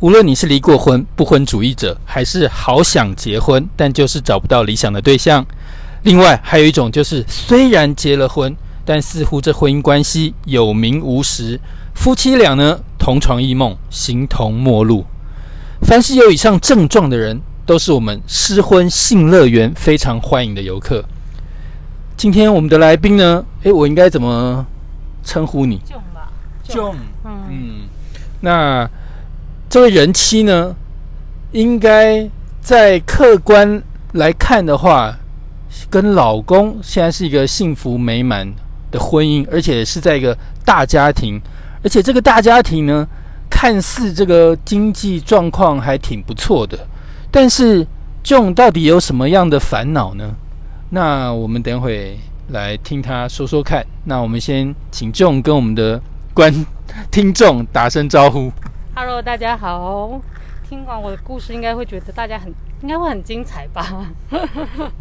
无论你是离过婚、不婚主义者，还是好想结婚但就是找不到理想的对象。另外，还有一种就是虽然结了婚，但似乎这婚姻关系有名无实，夫妻俩呢同床异梦，形同陌路。凡是有以上症状的人，都是我们失婚性乐园非常欢迎的游客。今天我们的来宾呢？诶，我应该怎么称呼你？囧吧，囧。嗯，嗯，那这位人妻呢，应该在客观来看的话，跟老公现在是一个幸福美满的婚姻，而且是在一个大家庭，而且这个大家庭呢，看似这个经济状况还挺不错的，但是 John 到底有什么样的烦恼呢？那我们等会来听他说说看。那我们先请 John 跟我们的观 听众打声招呼。Hello，大家好。听完我的故事，应该会觉得大家很应该会很精彩吧？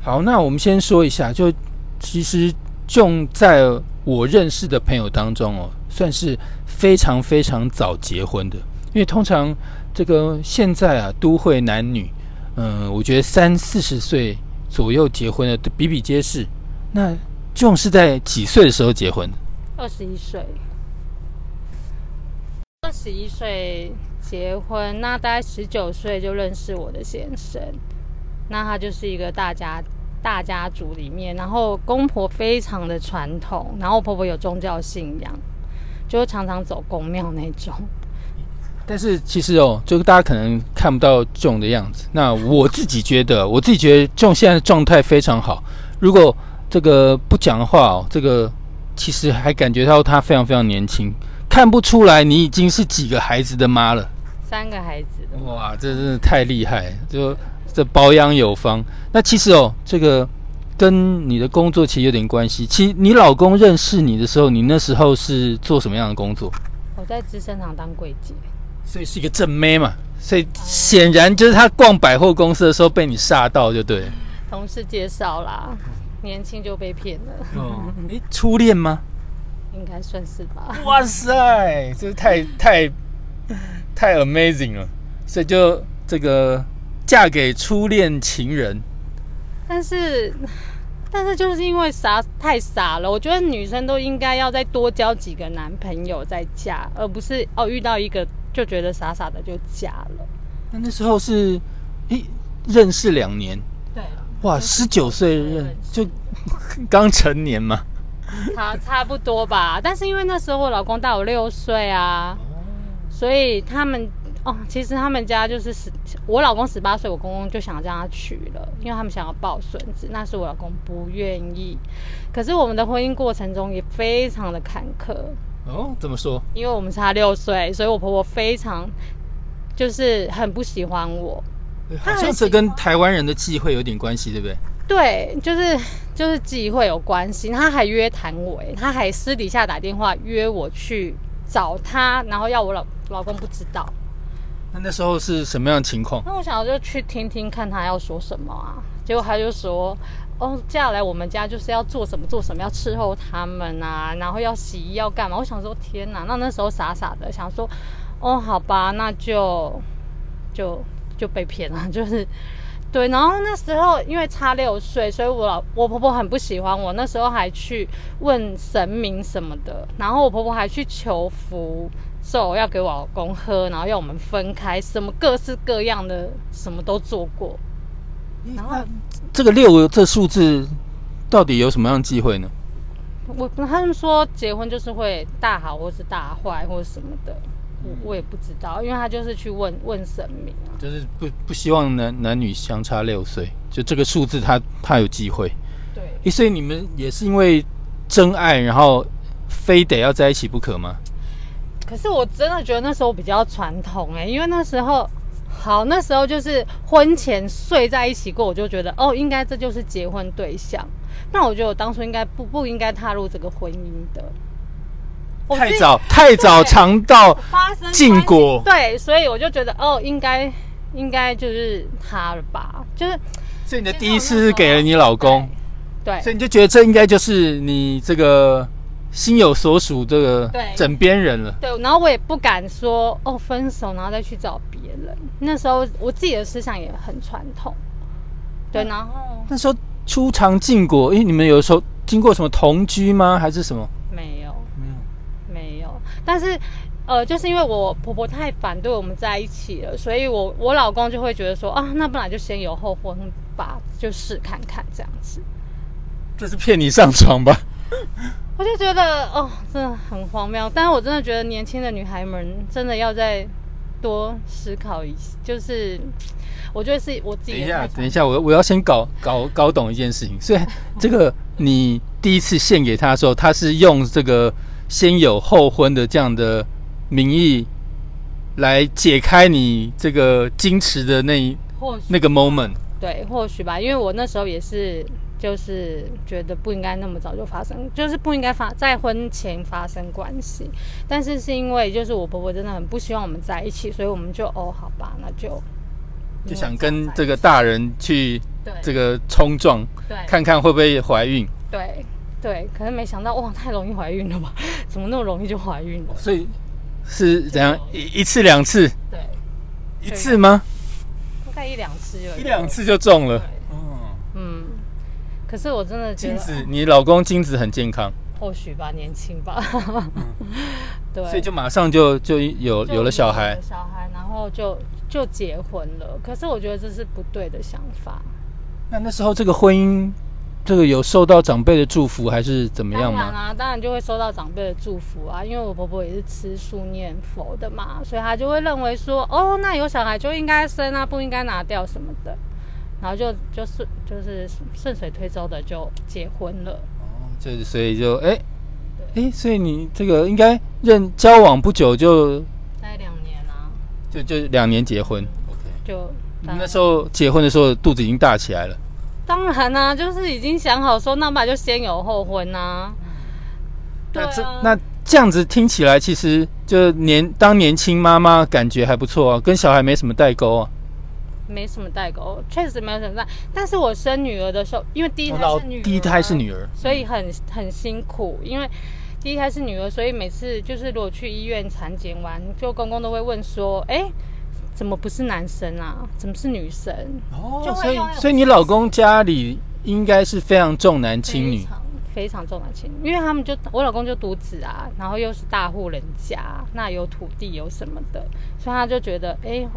好，那我们先说一下，就其实 John 在我认识的朋友当中哦，算是非常非常早结婚的，因为通常这个现在啊，都会男女，嗯、我觉得三四十岁左右结婚的比比皆是。那 John 是在几岁的时候结婚？二十一岁，十一岁结婚，那大概十九岁就认识我的先生。那他就是一个大家大家族里面，然后公婆非常的传统，然后婆婆有宗教信仰，就常常走公庙那种。但是其实哦，就大家可能看不到这种的样子。那我自己觉得，我自己觉得这种现在的状态非常好。如果这个不讲的话哦，这个其实还感觉到他非常非常年轻，看不出来你已经是几个孩子的妈了。三个孩子，哇，这真的太厉害！就这保养有方。那其实哦，这个跟你的工作其实有点关系。其实你老公认识你的时候，你那时候是做什么样的工作？我在资生堂当柜姐。所以是一个正妹嘛，所以显然就是他逛百货公司的时候被你吓到，就对。同事介绍啦，年轻就被骗了，哦，诶，初恋吗？应该算是吧。哇塞，这太太太 amazing 了！所以就这个嫁给初恋情人，但是，但是就是因为傻太傻了，我觉得女生都应该要再多交几个男朋友再嫁，而不是哦遇到一个就觉得傻傻的就嫁了。那那时候是诶认识两年，对，哇，十九岁认就 刚成年嘛。差差不多吧。但是因为那时候我老公大我六岁啊，所以他们哦，其实他们家就是十，我老公十八岁，我公公就想让他娶了，因为他们想要抱孙子，那是我老公不愿意。可是我们的婚姻过程中也非常的坎坷，哦，怎么说？因为我们差六岁，所以我婆婆非常就是很不喜欢我。好像这跟台湾人的忌讳有点关系，对不对？对，就是就是机会有关系，他还约谈我，欸他还私底下打电话约我去找他，然后要我老老公不知道。那那时候是什么样的情况？那我想就去听听看他要说什么啊，结果他就说，哦，嫁来我们家就是要做什么做什么，要伺候他们啊，然后要洗衣要干嘛。我想说天哪，那那时候傻傻的想说，哦，好吧，那就就就被骗了，就是。对，然后那时候因为差六岁，所以我老我婆婆很不喜欢我。那时候还去问神明什么的，然后我婆婆还去求符咒要给我老公喝，然后要我们分开，什么各式各样的什么都做过。然后这个六这数字到底有什么样的忌讳呢？我他们说结婚就是会大好或是大坏或者什么的，我我也不知道，因为他就是去问问神明啊。就是不不希望男男女相差六岁，就这个数字他他有机会。对，诶，所以你们也是因为真爱，然后非得要在一起不可吗？可是我真的觉得那时候比较传统哎、因为那时候好，那时候就是婚前睡在一起过，我就觉得哦，应该这就是结婚对象。那我觉得我当初应该不不应该踏入这个婚姻的。太早太早尝到禁果对，所以我就觉得哦，应该应该就是他了吧，就是所以你的第一次是给了你老公，对所以你就觉得这应该就是你这个心有所属，这个对枕边人了。对，然后我也不敢说哦分手，然后再去找别人。那时候我自己的思想也很传统，对，然后那时候初尝禁果，因为，你们有时候经过什么同居吗？还是什么？但是呃，就是因为我婆婆太反对我们在一起了，所以我我老公就会觉得说啊，那不然就先有后婚吧，就试看看这样子。这是骗你上床吧？我就觉得哦，真的很荒谬。但是我真的觉得年轻的女孩们真的要再多思考一下，就是我觉得是我自己等一下，等一下，我我要先搞搞搞懂一件事情。所以这个你第一次献给他的时候，他是用这个先有后婚的这样的名义来解开你这个矜持的那一那个 moment。对，或许吧，因为我那时候也是，就是觉得不应该那么早就发生，就是不应该发在婚前发生关系。但是是因为就是我婆婆真的很不希望我们在一起，所以我们就哦，好吧，那就就想跟这个大人去这个冲撞，对看看会不会怀孕。对对，可是没想到哇，太容易怀孕了吧？怎么那么容易就怀孕了？所以是怎样一一次两次，对，一次吗？大概一两次就一两次就中了对。哦，嗯。可是我真的觉得，精子，你老公精子很健康，或许吧，年轻吧，对，所以就马上就就有有了小孩。小孩，然后就就结婚了。可是我觉得这是不对的想法。那那时候这个婚姻，这个有受到长辈的祝福还是怎么样吗？当然啊，当然就会收到长辈的祝福啊，因为我婆婆也是吃素念佛的嘛，所以她就会认为说，哦，那有小孩就应该生啊，不应该拿掉什么的，然后就就顺就是顺水推舟的就结婚了。哦就所以就哎哎，所以你这个应该认交往不久就大概两年啊，就就两年结婚。OK，就你那时候结婚的时候肚子已经大起来了，当然啦、就是已经想好说，那么就先有后婚呐、对那这啊，那这样子听起来，其实就年当年轻妈妈感觉还不错啊，跟小孩没什么代沟啊。没什么代沟，确实没有什么代。但是我生女儿的时候，因为第一胎是女儿，第一胎是女儿，所以很很辛苦。因为第一胎是女儿，所以每次就是如果去医院产检完，就公公都会问说：“哎，怎么不是男生啊？怎么是女生？”哦所以所以你老公家里应该是非常重男轻女非，常重男轻女，因为他们就我老公就独子啊，然后又是大户人家，那有土地有什么的，所以他就觉得哎。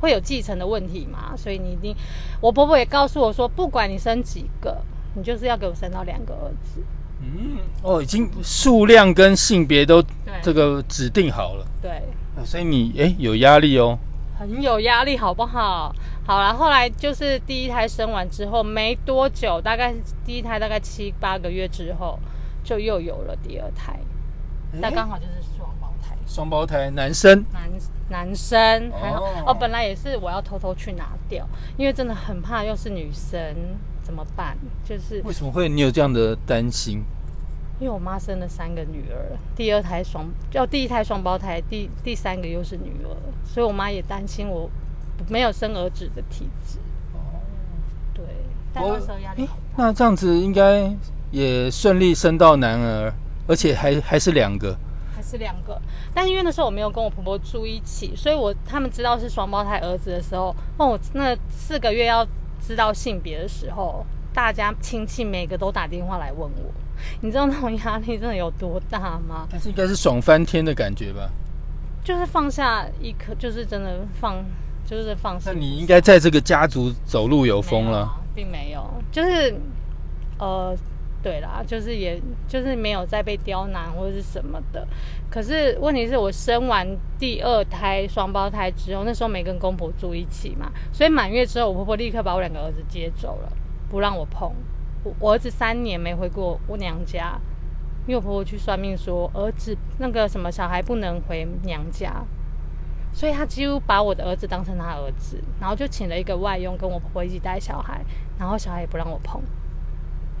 会有继承的问题嘛？所以你一定，我婆婆也告诉我说，不管你生几个，你就是要给我生到两个儿子。嗯，哦，已经数量跟性别都对这个指定好了，对，哦所以你哎有压力哦。很有压力，好不好？好了，后来就是第一胎生完之后没多久，大概第一胎大概七八个月之后，就又有了第二胎，那刚好就是双胞胎。双胞胎男生，男男生还好哦哦本来也是我要偷偷去拿掉，因为真的很怕又是女生怎么办？就是为什么会你有这样的担心？因为我妈生了三个女儿，第二胎双要第一胎双胞胎，第第三个又是女儿，所以我妈也担心我没有生儿子的体质。哦对，但那时候压力诶好大。那这样子应该也顺利生到男儿，而且还还是两个。还是两个，但因为那时候我没有跟我婆婆住一起，所以我他们知道是双胞胎儿子的时候，哦，我那四个月要知道性别的时候，大家亲戚每个都打电话来问我，你知道那种压力真的有多大吗？但是应该是爽翻天的感觉吧？就是放下一颗，就是真的放，就是放下。那你应该在这个家族走路有风了。并没有，就是呃，对啦，就是也就是没有再被刁难或者是什么的。可是问题是我生完第二胎双胞胎之后，那时候没跟公婆住一起嘛，所以满月之后，我婆婆立刻把我两个儿子接走了，不让我碰。我我儿子三年没回过我娘家，因为我婆婆去算命说儿子那个什么小孩不能回娘家，所以他几乎把我的儿子当成他儿子，然后就请了一个外佣跟我婆婆一起带小孩，然后小孩也不让我碰，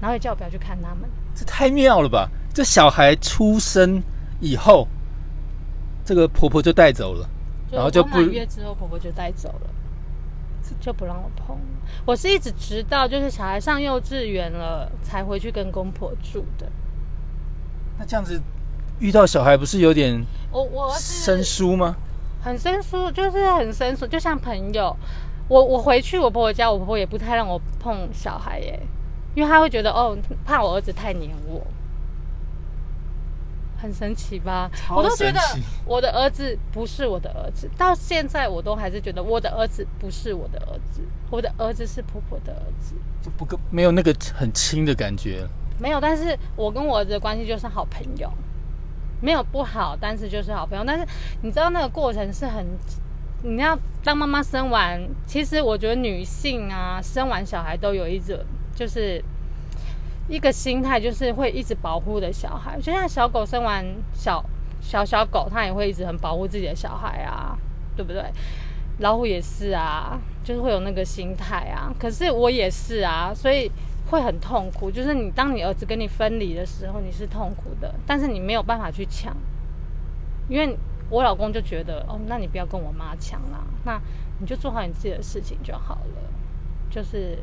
然后也叫我不要去看他们。这太妙了吧！这小孩出生以后，这个婆婆就带走了，然后就不月之后，婆婆就带走了，就不让我碰。我是一直直到就是小孩上幼稚园了，才回去跟公婆住的。那这样子遇到小孩不是有点我我生疏吗？很生疏，就是很生疏，就像朋友。我我回去我婆婆家，我婆婆也不太让我碰小孩耶，因为她会觉得哦，怕我儿子太黏我。很神奇吧？超我都觉得我的儿子不是我的儿子，到现在我都还是觉得我的儿子不是我的儿子，我的儿子是婆婆的儿子。就不跟没有那个很亲的感觉。没有，但是我跟我儿子的关系就是好朋友，没有不好，但是就是好朋友。但是你知道那个过程是很，你要当妈妈生完，其实我觉得女性啊，生完小孩都有一种就是一个心态，就是会一直保护的小孩，就像小狗生完小小小狗，它也会一直很保护自己的小孩啊，对不对？老虎也是啊，就是会有那个心态啊。可是我也是啊，所以会很痛苦。就是你当你儿子跟你分离的时候，你是痛苦的，但是你没有办法去抢，因为我老公就觉得，哦，那你不要跟我妈抢啦，那你就做好你自己的事情就好了。就是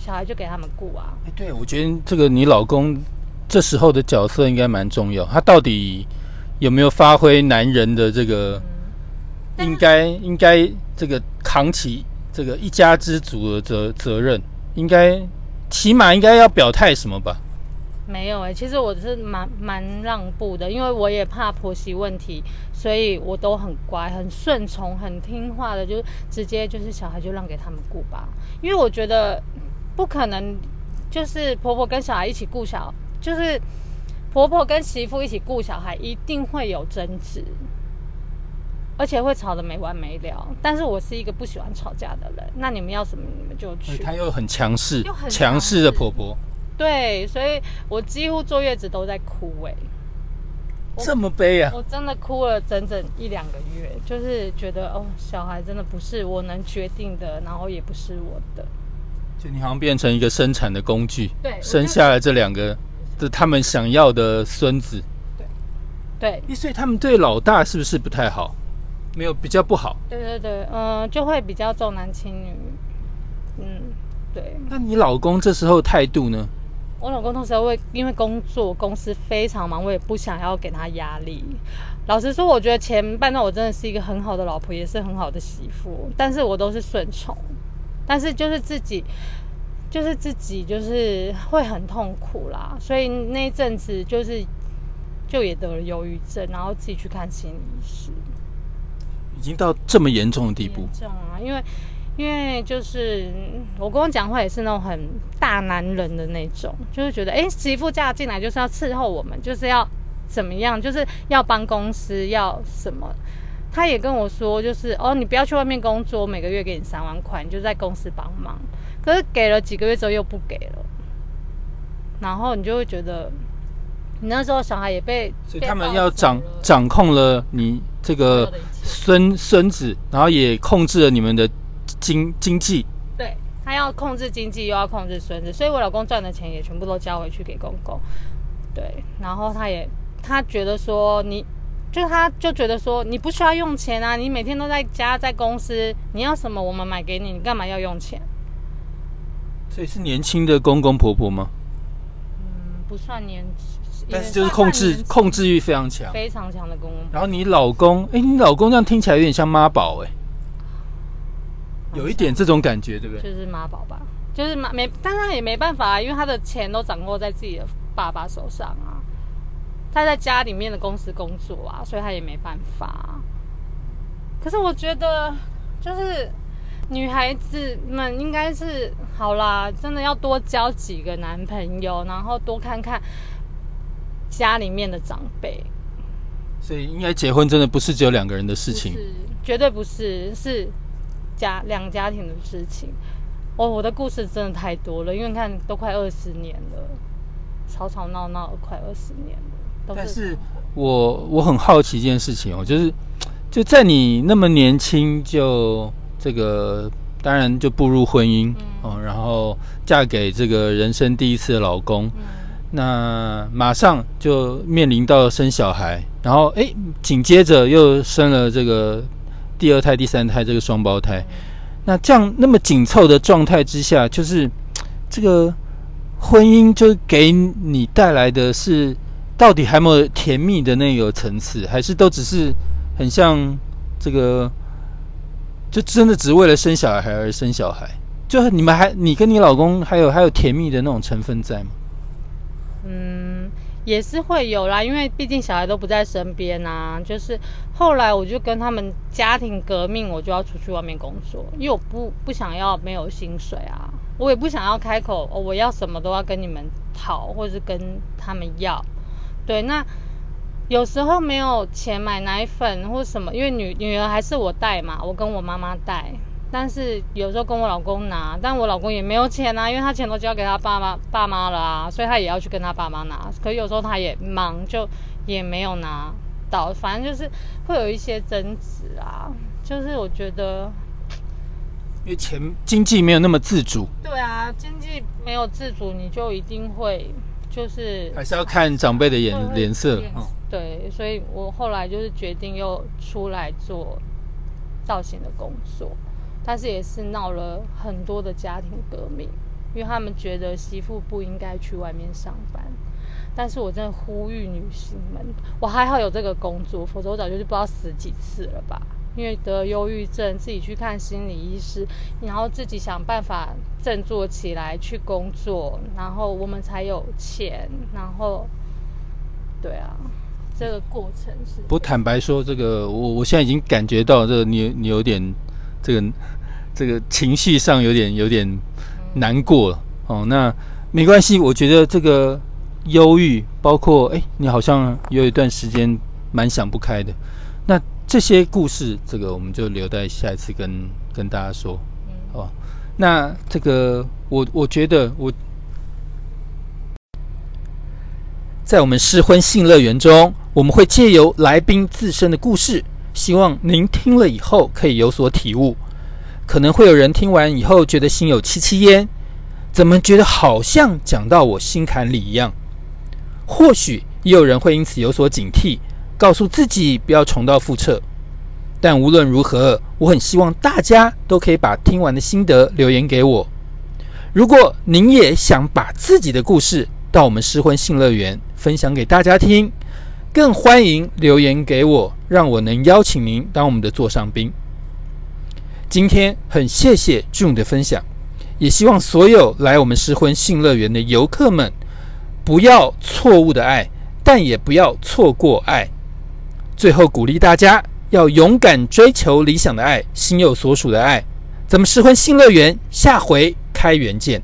小孩就给他们顾啊，哎，对，我觉得这个你老公这时候的角色应该蛮重要。他到底有没有发挥男人的这个，应该应该这个扛起这个一家之主的责责任？应该起码应该要表态什么吧？没有哎、其实我是蛮蛮让步的，因为我也怕婆媳问题，所以我都很乖、很顺从、很听话的，就直接就是小孩就让给他们顾吧。因为我觉得不可能，就是婆婆跟小孩一起顾小，就是婆婆跟媳妇一起顾小孩，一定会有争执，而且会吵得没完没了。但是我是一个不喜欢吵架的人，那你们要什么你们就去。她又很强势又，很强势的婆婆，对，所以我几乎坐月子都在哭哎、我这么悲啊！我真的哭了整整一两个月，就是觉得哦，小孩真的不是我能决定的，然后也不是我的。就你好像变成一个生产的工具，对生下来这两个的他们想要的孙子。对，对所以他们对老大是不是不太好？没有比较不好。对对对，嗯、就会比较重男轻女。嗯，对那你老公这时候态度呢？我老公那时候会因为工作公司非常忙，我也不想要给他压力。老实说，我觉得前半段我真的是一个很好的老婆，也是很好的媳妇，但是我都是顺从，但是就是自己，就是自己就是会很痛苦啦。所以那一阵子就是就也得了忧郁症，然后自己去看心理医师。已经到这么严重的地步严，重啊，因为因为就是嗯我跟我讲话也是那种很大男人的那种，就是觉得哎、诶媳妇嫁进来就是要伺候我们，就是要怎么样，就是要帮公司要什么。他也跟我说，就是哦，你不要去外面工作，每个月给你三万块，你就在公司帮忙。可是给了几个月之后又不给了，然后你就会觉得，你那时候小孩也被，所以他们要掌掌控了你这个孙孙子，然后也控制了你们的经经济。对他要控制经济，又要控制孙子，所以我老公赚的钱也全部都交回去给公公。对，然后他也他觉得说你，就他就觉得说你不需要用钱啊，你每天都在家在公司，你要什么我们买给你，你干嘛要用钱？所以是年轻的公公婆婆吗？嗯，不算年轻，但是就是控制控制欲非常强。非常强的公公。然后你老公，哎，你老公这样听起来有点像妈宝，哎，有一点这种感觉，对不对？就是妈宝吧，就是妈没，但他也没办法、啊，因为他的钱都掌握在自己的爸爸手上啊。他在家里面的公司工作啊，所以他也没办法啊、可是我觉得，就是女孩子们应该是好啦，真的要多交几个男朋友，然后多看看家里面的长辈。所以应该结婚真的不是只有两个人的事情。是，绝对不是，是家两家庭的事情。哦，我的故事真的太多了，因为你看都快二十年了，吵吵闹闹快二十年了，都但是我我很好奇一件事情哦，就是就在你那么年轻就这个，当然就步入婚姻、哦，然后嫁给这个人生第一次的老公，嗯那马上就面临到生小孩，然后诶，紧接着又生了这个第二胎、第三胎这个双胞胎。那这样那么紧凑的状态之下，就是这个婚姻就给你带来的是到底还有没有甜蜜的那个层次，还是都只是很像这个，就真的只为了生小孩而生小孩？就是你们还你跟你老公还有还有甜蜜的那种成分在吗？嗯，也是会有啦，因为毕竟小孩都不在身边啊。就是后来我就跟他们家庭革命，我就要出去外面工作，因为我不不想要没有薪水啊，我也不想要开口，哦、我要什么都要跟你们讨，或者是跟他们要。对，那有时候没有钱买奶粉或什么，因为女女儿还是我带嘛，我跟我妈妈带。但是有时候跟我老公拿，但我老公也没有钱啊，因为他钱都交给他爸妈爸妈了啊，所以他也要去跟他爸妈拿。可有时候他也忙，就也没有拿到，反正就是会有一些争执啊。就是我觉得，因为钱经济没有那么自主，对啊，经济没有自主，你就一定会就是还是要看长辈的眼脸色。对，所以我后来就是决定又出来做造型的工作，但是也是闹了很多的家庭革命，因为他们觉得媳妇不应该去外面上班。但是我真的呼吁女性们，我还好有这个工作，否则我早就不知道死几次了吧。因为得忧郁症，自己去看心理医师，然后自己想办法振作起来去工作，然后我们才有钱，然后，对啊，这个过程是不坦白说，这个我我现在已经感觉到这个你你有点这个这个情绪上有点有点难过了哦。那没关系，我觉得这个忧郁，包括哎，你好像有一段时间蛮想不开的。那这些故事，这个我们就留在下一次跟跟大家说，好吧？那这个我我觉得我在我们试婚性乐园中，我们会借由来宾自身的故事，希望您听了以后可以有所体悟。可能会有人听完以后觉得心有戚戚焉，怎么觉得好像讲到我心坎里一样？或许也有人会因此有所警惕，告诉自己不要重蹈覆辙。但无论如何，我很希望大家都可以把听完的心得留言给我。如果您也想把自己的故事到我们失婚性乐园分享给大家听，更欢迎留言给我，让我能邀请您当我们的座上宾。今天很谢谢 June 的分享，也希望所有来我们失婚性乐园的游客们，不要错误的爱，但也不要错过爱。最后鼓励大家要勇敢追求理想的爱，心有所属的爱。咱们失婚性乐园下回开园见。